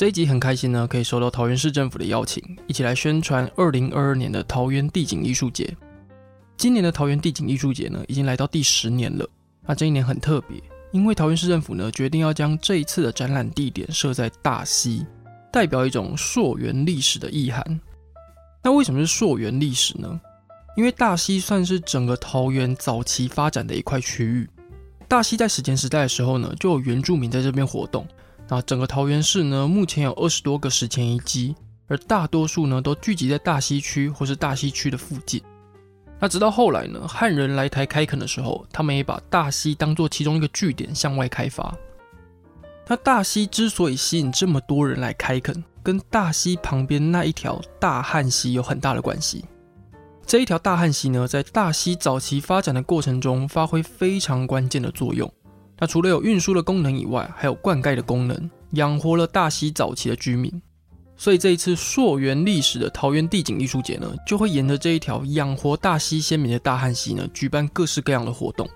这一集很开心呢，可以收到桃园市政府的邀请，一起来宣传二零二二年的桃园地景艺术节。今年的桃园地景艺术节呢，已经来到第十年了。那这一年很特别，因为桃园市政府呢，决定要将这一次的展览地点设在大溪，代表一种溯源历史的意涵。那为什么是溯源历史呢？因为大溪算是整个桃园早期发展的一块区域。大溪在史前时代的时候呢，就有原住民在这边活动。那整个桃园市呢，目前有二十多个史前遗迹，而大多数呢都聚集在大溪区或是大溪区的附近。那直到后来呢，汉人来台开垦的时候，他们也把大溪当做其中一个据点向外开发。那大溪之所以吸引这么多人来开垦，跟大溪旁边那一条大汉溪有很大的关系。这一条大汉溪呢，在大溪早期发展的过程中，发挥非常关键的作用。那除了有运输的功能以外，还有灌溉的功能，养活了大溪早期的居民。所以这一次溯源历史的桃园地景艺术节呢，就会沿着这一条养活大溪先民的大汉溪呢，举办各式各样的活动。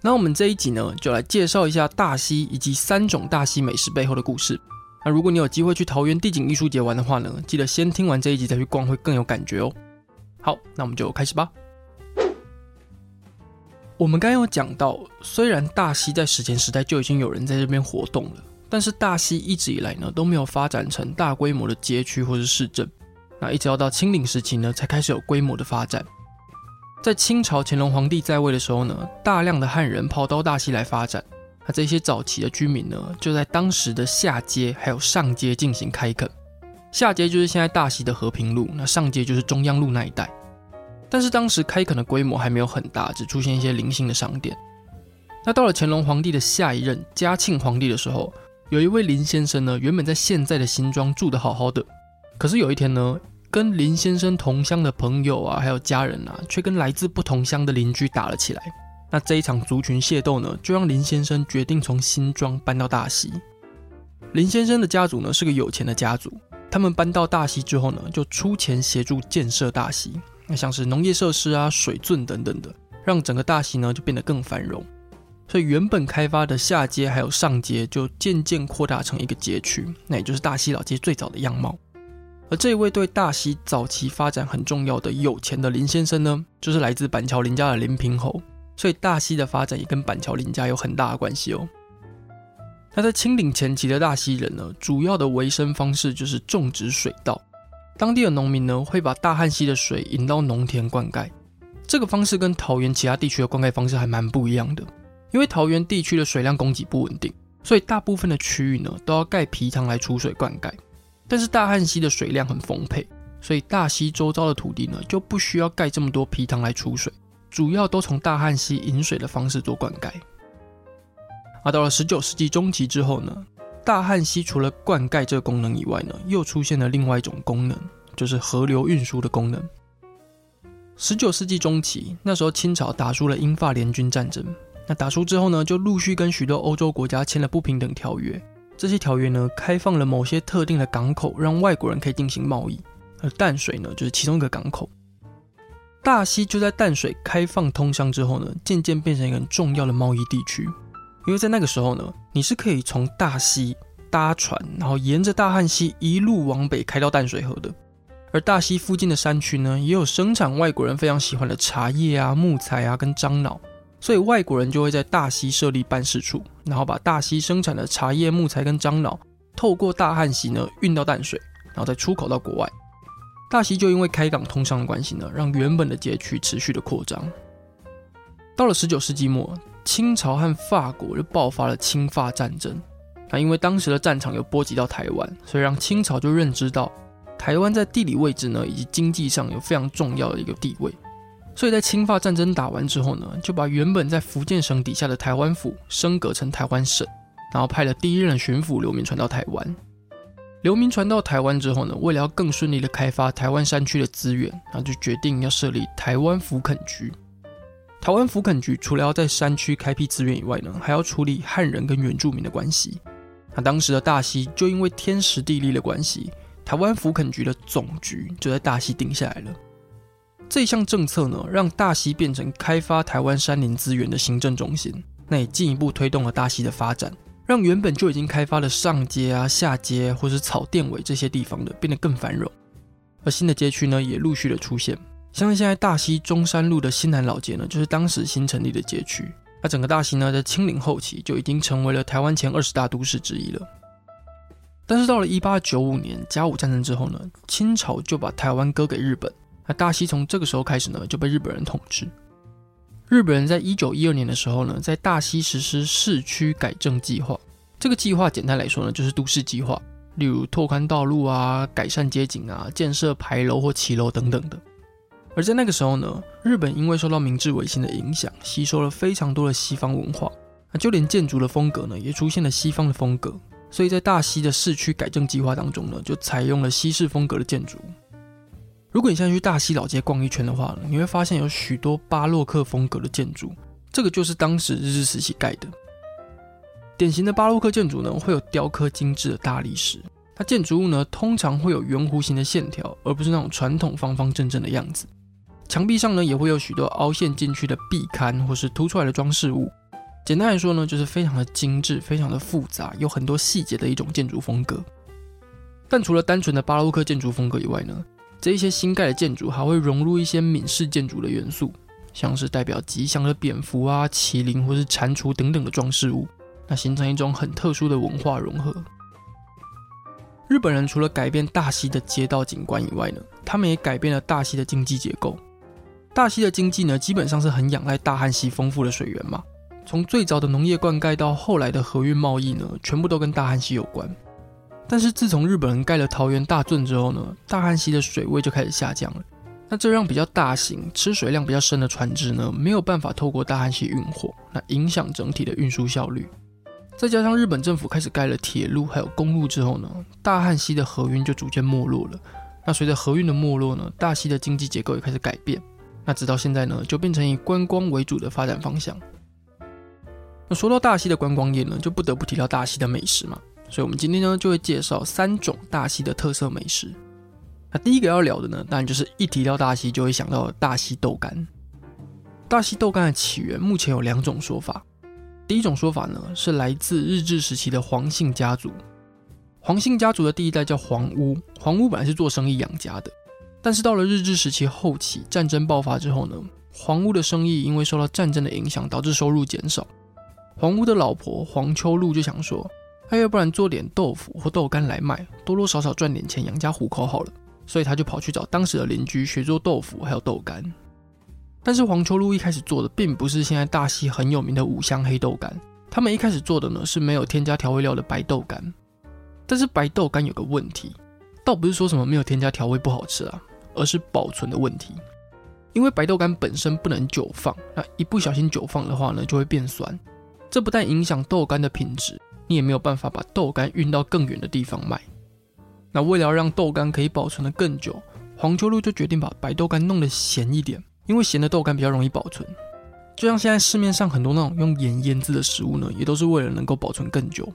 那我们这一集呢，就来介绍一下大溪以及三种大溪美食背后的故事。那如果你有机会去桃园地景艺术节玩的话呢，记得先听完这一集再去逛，会更有感觉哦。好，那我们就开始吧。我们刚刚有讲到，虽然大溪在史前时代就已经有人在这边活动了，但是大溪一直以来呢都没有发展成大规模的街区或是市镇。那一直要到清领时期呢才开始有规模的发展。在清朝乾隆皇帝在位的时候呢，大量的汉人跑到大溪来发展。那这些早期的居民呢就在当时的下街还有上街进行开垦。下街就是现在大溪的和平路，那上街就是中央路那一带。但是当时开垦的规模还没有很大，只出现一些零星的商店。那到了乾隆皇帝的下一任嘉庆皇帝的时候，有一位林先生呢，原本在现在的新庄住得好好的，可是有一天呢，跟林先生同乡的朋友啊，还有家人啊，却跟来自不同乡的邻居打了起来。那这一场族群械斗呢，就让林先生决定从新庄搬到大溪。林先生的家族呢，是个有钱的家族，他们搬到大溪之后呢，就出钱协助建设大溪。像是农业设施啊、水圳等等的，让整个大溪呢就变得更繁荣。所以原本开发的下街还有上街，就渐渐扩大成一个街区，那也就是大溪老街最早的样貌。而这一位对大溪早期发展很重要的有钱的林先生呢，就是来自板桥林家的林平侯。所以大溪的发展也跟板桥林家有很大的关系哦。那在清领前期的大溪人呢，主要的维生方式就是种植水稻。当地的农民呢，会把大汉溪的水引到农田灌溉。这个方式跟桃园其他地区的灌溉方式还蛮不一样的。因为桃园地区的水量供给不稳定，所以大部分的区域呢都要盖皮塘来储水灌溉。但是大汉溪的水量很丰沛，所以大溪周遭的土地呢就不需要盖这么多皮塘来储水，主要都从大汉溪引水的方式做灌溉。而到了十九世纪中期之后呢，大汉溪除了灌溉这个功能以外呢，又出现了另外一种功能，就是河流运输的功能。十九世纪中期，那时候清朝打输了英法联军战争，那打输之后呢，就陆续跟许多欧洲国家签了不平等条约。这些条约呢，开放了某些特定的港口，让外国人可以进行贸易，而淡水呢，就是其中一个港口。大溪就在淡水开放通商之后呢，渐渐变成一个很重要的贸易地区。因为在那个时候呢，你是可以从大溪搭船，然后沿着大汉溪一路往北开到淡水河的。而大溪附近的山区呢，也有生产外国人非常喜欢的茶叶啊、木材啊跟樟脑，所以外国人就会在大溪设立办事处，然后把大溪生产的茶叶、木材跟樟脑透过大汉溪呢运到淡水，然后再出口到国外。大溪就因为开港通商的关系呢，让原本的街区持续的扩张。到了十九世纪末。清朝和法国就爆发了清法战争，那因为当时的战场有波及到台湾，所以让清朝就认知到台湾在地理位置呢以及经济上有非常重要的一个地位。所以在清法战争打完之后呢，就把原本在福建省底下的台湾府升格成台湾省，然后派了第一任巡抚刘铭传到台湾。刘铭传到台湾之后呢，为了要更顺利的开发台湾山区的资源，然后就决定要设立台湾福垦局。台湾福垦局除了要在山区开辟资源以外呢，还要处理汉人跟原住民的关系。那当时的大溪就因为天时地利的关系，台湾福垦局的总局就在大溪定下来了。这项政策呢，让大溪变成开发台湾山林资源的行政中心，那也进一步推动了大溪的发展，让原本就已经开发的上街啊、下街或是草甸尾这些地方的变得更繁荣，而新的街区呢，也陆续的出现，像现在大溪中山路的新南老街呢，就是当时新成立的街区。那整个大溪呢，在清领后期就已经成为了台湾前二十大都市之一了。但是到了一八九五年甲午战争之后呢，清朝就把台湾割给日本。那大溪从这个时候开始呢，就被日本人统治。日本人在一九一二年的时候呢，在大溪实施市区改正计划。这个计划简单来说呢，就是都市计划，例如拓宽道路啊、改善街景啊、建设牌楼或骑楼等等的。而在那个时候呢，日本因为受到明治维新的影响，吸收了非常多的西方文化，那就连建筑的风格呢，也出现了西方的风格。所以在大西的市区改正计划当中呢，就采用了西式风格的建筑。如果你现在去大西老街逛一圈的话，你会发现有许多巴洛克风格的建筑，这个就是当时日治时期盖的。典型的巴洛克建筑呢，会有雕刻精致的大理石，它建筑物呢通常会有圆弧形的线条，而不是那种传统方方正正的样子。墙壁上呢也会有许多凹陷进去的壁龛或是凸出来的装饰物。简单来说呢，就是非常的精致、非常的复杂，有很多细节的一种建筑风格。但除了单纯的巴洛克建筑风格以外呢，这一些新盖的建筑还会融入一些闽式建筑的元素，像是代表吉祥的蝙蝠啊、麒麟或是蟾蜍等等的装饰物，那形成一种很特殊的文化融合。日本人除了改变大溪的街道景观以外呢，他们也改变了大溪的经济结构。大溪的经济呢，基本上是很仰赖大汉溪丰富的水源嘛，从最早的农业灌溉到后来的河运贸易呢，全部都跟大汉溪有关。但是自从日本人盖了桃园大圳之后呢，大汉溪的水位就开始下降了。那这让比较大型、吃水量比较深的船只呢，没有办法透过大汉溪运货，那影响整体的运输效率。再加上日本政府开始盖了铁路还有公路之后呢，大汉溪的河运就逐渐没落了。那随着河运的没落呢，大溪的经济结构也开始改变。那直到现在呢，就变成以观光为主的发展方向。那说到大溪的观光业呢，就不得不提到大溪的美食嘛。所以，我们今天呢就会介绍三种大溪的特色美食。那第一个要聊的呢，当然就是一提到大溪就会想到大溪豆干。大溪豆干的起源目前有两种说法。第一种说法呢，是来自日治时期的黄姓家族。黄姓家族的第一代叫黄屋，黄屋本来是做生意养家的，但是到了日治时期后期，战争爆发之后呢，黄屋的生意因为受到战争的影响，导致收入减少。黄屋的老婆黄秋露就想说。哎要不然做点豆腐或豆干来卖，多多少少赚点钱养家糊口好了。所以他就跑去找当时的邻居学做豆腐还有豆干。但是黄秋露一开始做的并不是现在大溪很有名的五香黑豆干，他们一开始做的呢是没有添加调味料的白豆干。但是白豆干有个问题，倒不是说什么没有添加调味不好吃啊，而是保存的问题。因为白豆干本身不能久放，那一不小心久放的话呢，就会变酸。这不但影响豆干的品质。你也没有办法把豆干运到更远的地方卖。那为了让豆干可以保存得更久，黄秋露就决定把白豆干弄得咸一点，因为咸的豆干比较容易保存。就像现在市面上很多那种用盐腌制的食物呢，也都是为了能够保存更久。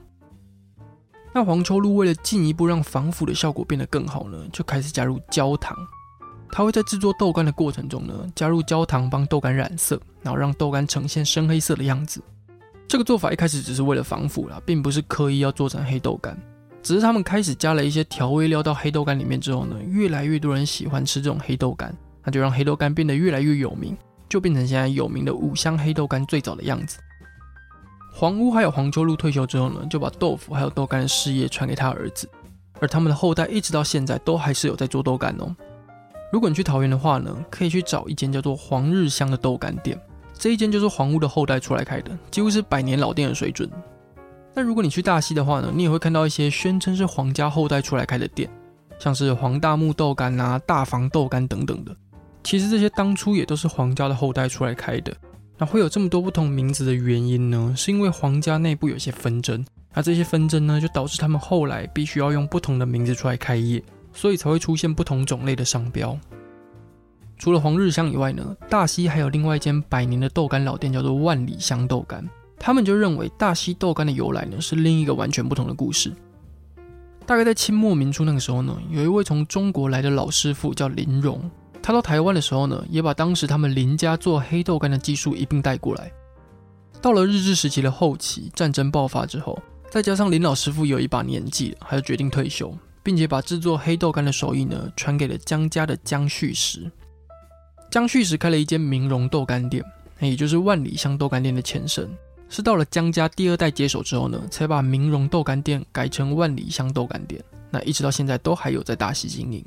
那黄秋露为了进一步让防腐的效果变得更好呢，就开始加入焦糖。他会在制作豆干的过程中呢，加入焦糖帮豆干染色，然后让豆干呈现深黑色的样子。这个做法一开始只是为了防腐啦，并不是刻意要做成黑豆干。只是他们开始加了一些调味料到黑豆干里面之后呢，越来越多人喜欢吃这种黑豆干，那就让黑豆干变得越来越有名，就变成现在有名的五香黑豆干最早的样子。黄屋还有黄秋露退休之后呢，就把豆腐还有豆干的事业传给他儿子，而他们的后代一直到现在都还是有在做豆干哦。如果你去桃园的话呢，可以去找一间叫做黄日香的豆干店。这一间就是黄屋的后代出来开的，几乎是百年老店的水准。那如果你去大溪的话呢，你也会看到一些宣称是皇家后代出来开的店，像是黄大木豆干啊、大房豆干等等的。其实这些当初也都是皇家的后代出来开的。那会有这么多不同名字的原因呢？是因为皇家内部有些纷争，那这些纷争呢，就导致他们后来必须要用不同的名字出来开业，所以才会出现不同种类的商标。除了黄日香以外呢，大溪还有另外一间百年的豆干老店，叫做万里香豆干。他们就认为大溪豆干的由来呢，是另一个完全不同的故事。大概在清末民初那个时候呢，有一位从中国来的老师傅叫林荣，他到台湾的时候呢，也把当时他们林家做黑豆干的技术一并带过来。到了日治时期的后期，战争爆发之后，再加上林老师傅有一把年纪了，还要决定退休，并且把制作黑豆干的手艺呢，传给了江家的江旭石。江旭石开了一间明荣豆干店，也就是万里香豆干店的前身。是到了江家第二代接手之后呢，才把明荣豆干店改成万里香豆干店。那一直到现在都还有在大溪经营。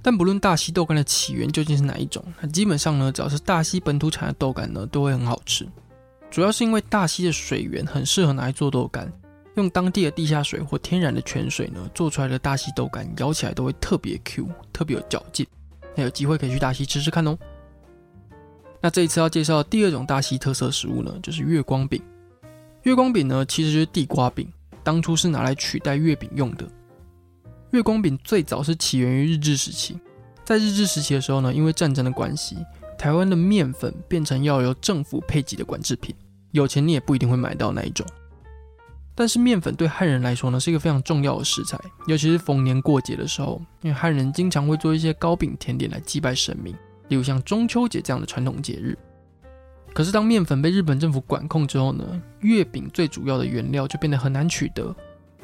但不论大溪豆干的起源究竟是哪一种，那基本上呢，只要是大溪本土产的豆干呢，都会很好吃。主要是因为大溪的水源很适合拿来做豆干，用当地的地下水或天然的泉水呢，做出来的大溪豆干咬起来都会特别 Q，特别有嚼劲。那有机会可以去大溪吃吃看哦。那这一次要介绍的第二种大溪特色食物呢，就是月光饼。月光饼呢，其实就是地瓜饼，当初是拿来取代月饼用的。月光饼最早是起源于日治时期，在日治时期的时候呢，因为战争的关系，台湾的面粉变成要由政府配给的管制品，有钱你也不一定会买到那一种。但是面粉对汉人来说呢，是一个非常重要的食材，尤其是逢年过节的时候，因为汉人经常会做一些糕饼甜点来祭拜神明，例如像中秋节这样的传统节日。可是当面粉被日本政府管控之后呢，月饼最主要的原料就变得很难取得。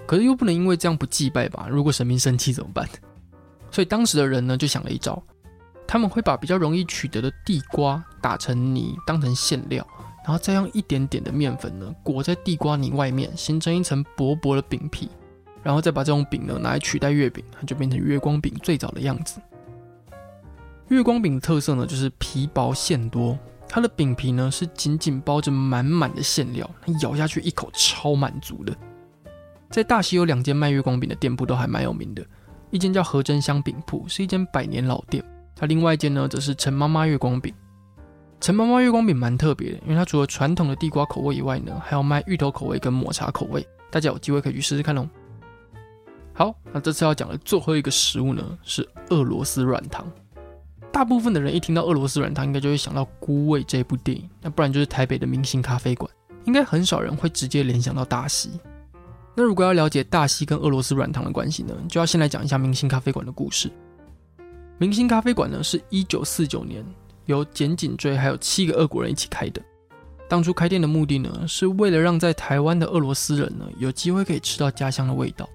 可是又不能因为这样不祭拜吧？如果神明生气怎么办？所以当时的人呢，就想了一招，他们会把比较容易取得的地瓜打成泥，当成馅料。然后再用一点点的面粉呢，裹在地瓜泥外面，形成一层薄薄的饼皮，然后再把这种饼呢拿来取代月饼，它就变成月光饼最早的样子。月光饼的特色呢，就是皮薄馅多，它的饼皮呢是紧紧包着满满的馅料，咬下去一口超满足的。在大溪有两间卖月光饼的店铺都还蛮有名的，一间叫和珍香饼铺，是一间百年老店，它另外一间呢则是陈妈妈月光饼。陈妈妈月光饼蛮特别的，因为它除了传统的地瓜口味以外呢，还有卖芋头口味跟抹茶口味，大家有机会可以去试试看哦。好，那这次要讲的最后一个食物呢，是俄罗斯软糖。大部分的人一听到俄罗斯软糖，应该就会想到《孤味》这部电影，那不然就是台北的明星咖啡馆，应该很少人会直接联想到大溪。那如果要了解大溪跟俄罗斯软糖的关系呢，就要先来讲一下明星咖啡馆的故事。明星咖啡馆呢，是一九四九年。由简景追还有七个俄国人一起开的。当初开店的目的呢，是为了让在台湾的俄罗斯人呢有机会可以吃到家乡的味道。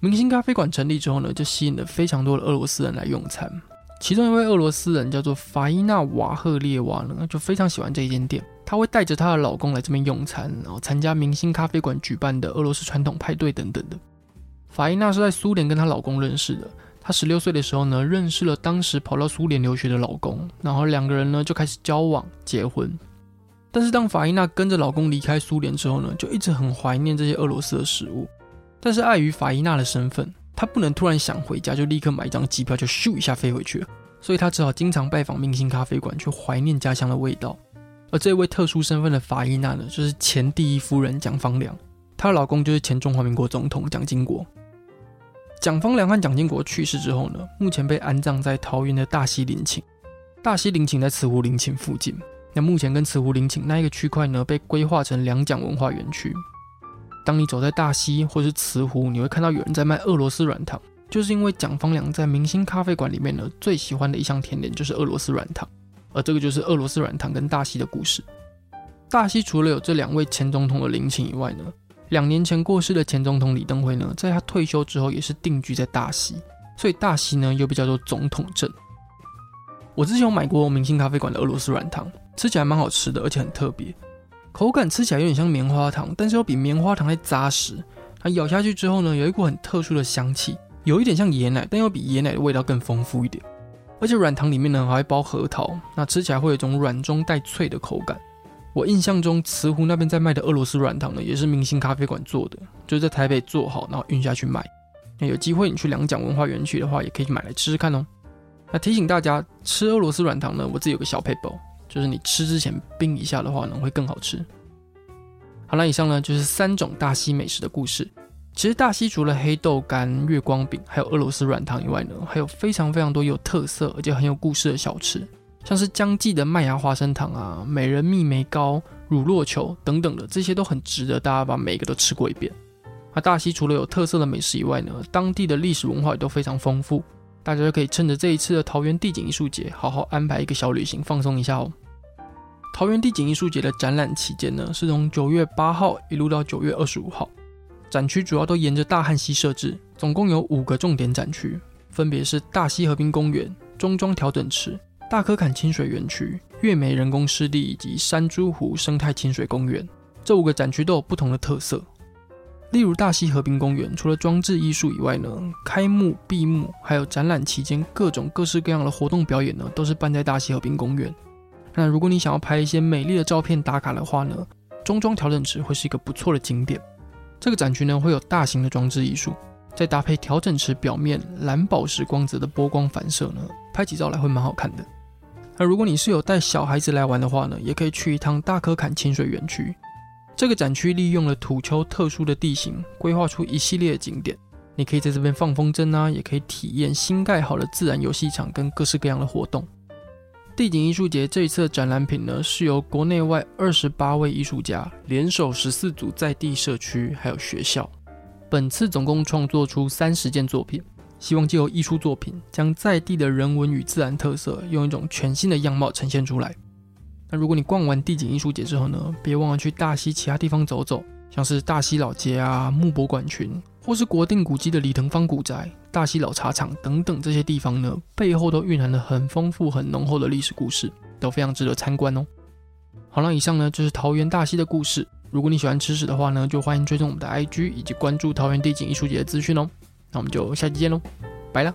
明星咖啡馆成立之后呢，就吸引了非常多的俄罗斯人来用餐。其中一位俄罗斯人叫做法伊娜瓦赫列娃呢，就非常喜欢这一间店。她会带着她的老公来这边用餐，然后参加明星咖啡馆举办的俄罗斯传统派对等等的。法伊娜是在苏联跟她老公认识的。她十六岁的时候呢，认识了当时跑到苏联留学的老公，然后两个人呢就开始交往、结婚。但是当法伊娜跟着老公离开苏联之后呢，就一直很怀念这些俄罗斯的食物。但是碍于法伊娜的身份，她不能突然想回家就立刻买一张机票就咻一下飞回去，所以她只好经常拜访明星咖啡馆去怀念家乡的味道。而这位特殊身份的法伊娜呢，就是前第一夫人蒋方良，她的老公就是前中华民国总统蒋经国。蒋方良和蒋经国去世之后呢，目前被安葬在桃园的大溪陵寝。大溪陵寝在慈湖陵寝附近。那目前跟慈湖陵寝那一个区块呢，被规划成两蒋文化园区。当你走在大溪或是慈湖，你会看到有人在卖俄罗斯软糖，就是因为蒋方良在明星咖啡馆里面呢，最喜欢的一项甜点就是俄罗斯软糖。而这个就是俄罗斯软糖跟大溪的故事。大溪除了有这两位前总统的陵寝以外呢，两年前过世的前总统李登辉呢，在他退休之后也是定居在大溪，所以大溪呢又被叫做总统镇。我之前有买过明星咖啡馆的俄罗斯软糖，吃起来蛮好吃的，而且很特别，口感吃起来有点像棉花糖，但是又比棉花糖还扎实。它咬下去之后呢，有一股很特殊的香气，有一点像椰奶，但又比椰奶的味道更丰富一点。而且软糖里面呢还会包核桃，那吃起来会有一种软中带脆的口感。我印象中慈湖那边在卖的俄罗斯软糖呢，也是明星咖啡馆做的，就是在台北做好，然后运下去卖。那有机会你去两蒋文化园区的话，也可以去买来吃吃看哦。那提醒大家，吃俄罗斯软糖呢，我自己有个小撇步，就是你吃之前冰一下的话呢，会更好吃。好了，以上呢就是三种大溪美食的故事。其实大溪除了黑豆干、月光饼，还有俄罗斯软糖以外呢，还有非常非常多有特色而且很有故事的小吃，像是江记的麦芽花生糖啊、美人蜜梅糕、乳酪球等等的，这些都很值得大家把每一个都吃过一遍。那大溪除了有特色的美食以外呢，当地的历史文化也都非常丰富，大家就可以趁着这一次的桃园地景艺术节，好好安排一个小旅行，放松一下哦。桃园地景艺术节的展览期间呢，是从九月八号一路到九月二十五号，展区主要都沿着大汉溪设置，总共有五个重点展区，分别是大溪河滨公园、中庄调整池、大科坎清水园区、月眉人工湿地以及山猪湖生态清水公园。这五个展区都有不同的特色。例如大溪河滨公园，除了装置艺术以外呢，开幕、闭幕还有展览期间各种各式各样的活动表演呢，都是办在大溪河滨公园。那如果你想要拍一些美丽的照片打卡的话呢，中庄调整池会是一个不错的景点。这个展区呢会有大型的装置艺术，再搭配调整池表面蓝宝石光泽的波光反射呢，拍起照来会蛮好看的。那如果你是有带小孩子来玩的话呢，也可以去一趟大嵙崁亲水园区。这个展区利用了土丘特殊的地形，规划出一系列景点。你可以在这边放风筝啊，也可以体验新盖好的自然游戏场跟各式各样的活动。地景艺术节这一次的展览品呢，是由国内外二十八位艺术家联手十四组在地社区还有学校，本次总共创作出三十件作品，希望借由艺术作品将在地的人文与自然特色用一种全新的样貌呈现出来。那如果你逛完地景艺术节之后呢，别忘了去大溪其他地方走走，像是大溪老街啊、木博馆群，或是国定古迹的李腾芳古宅、大溪老茶厂等等这些地方呢，背后都蕴含了很丰富、很浓厚的历史故事，都非常值得参观哦。好了，以上呢就是桃园大溪的故事。如果你喜欢吃屎的话呢，就欢迎追踪我们的 IG 以及关注桃园地景艺术节的资讯哦。那我们就下期见喽，拜了。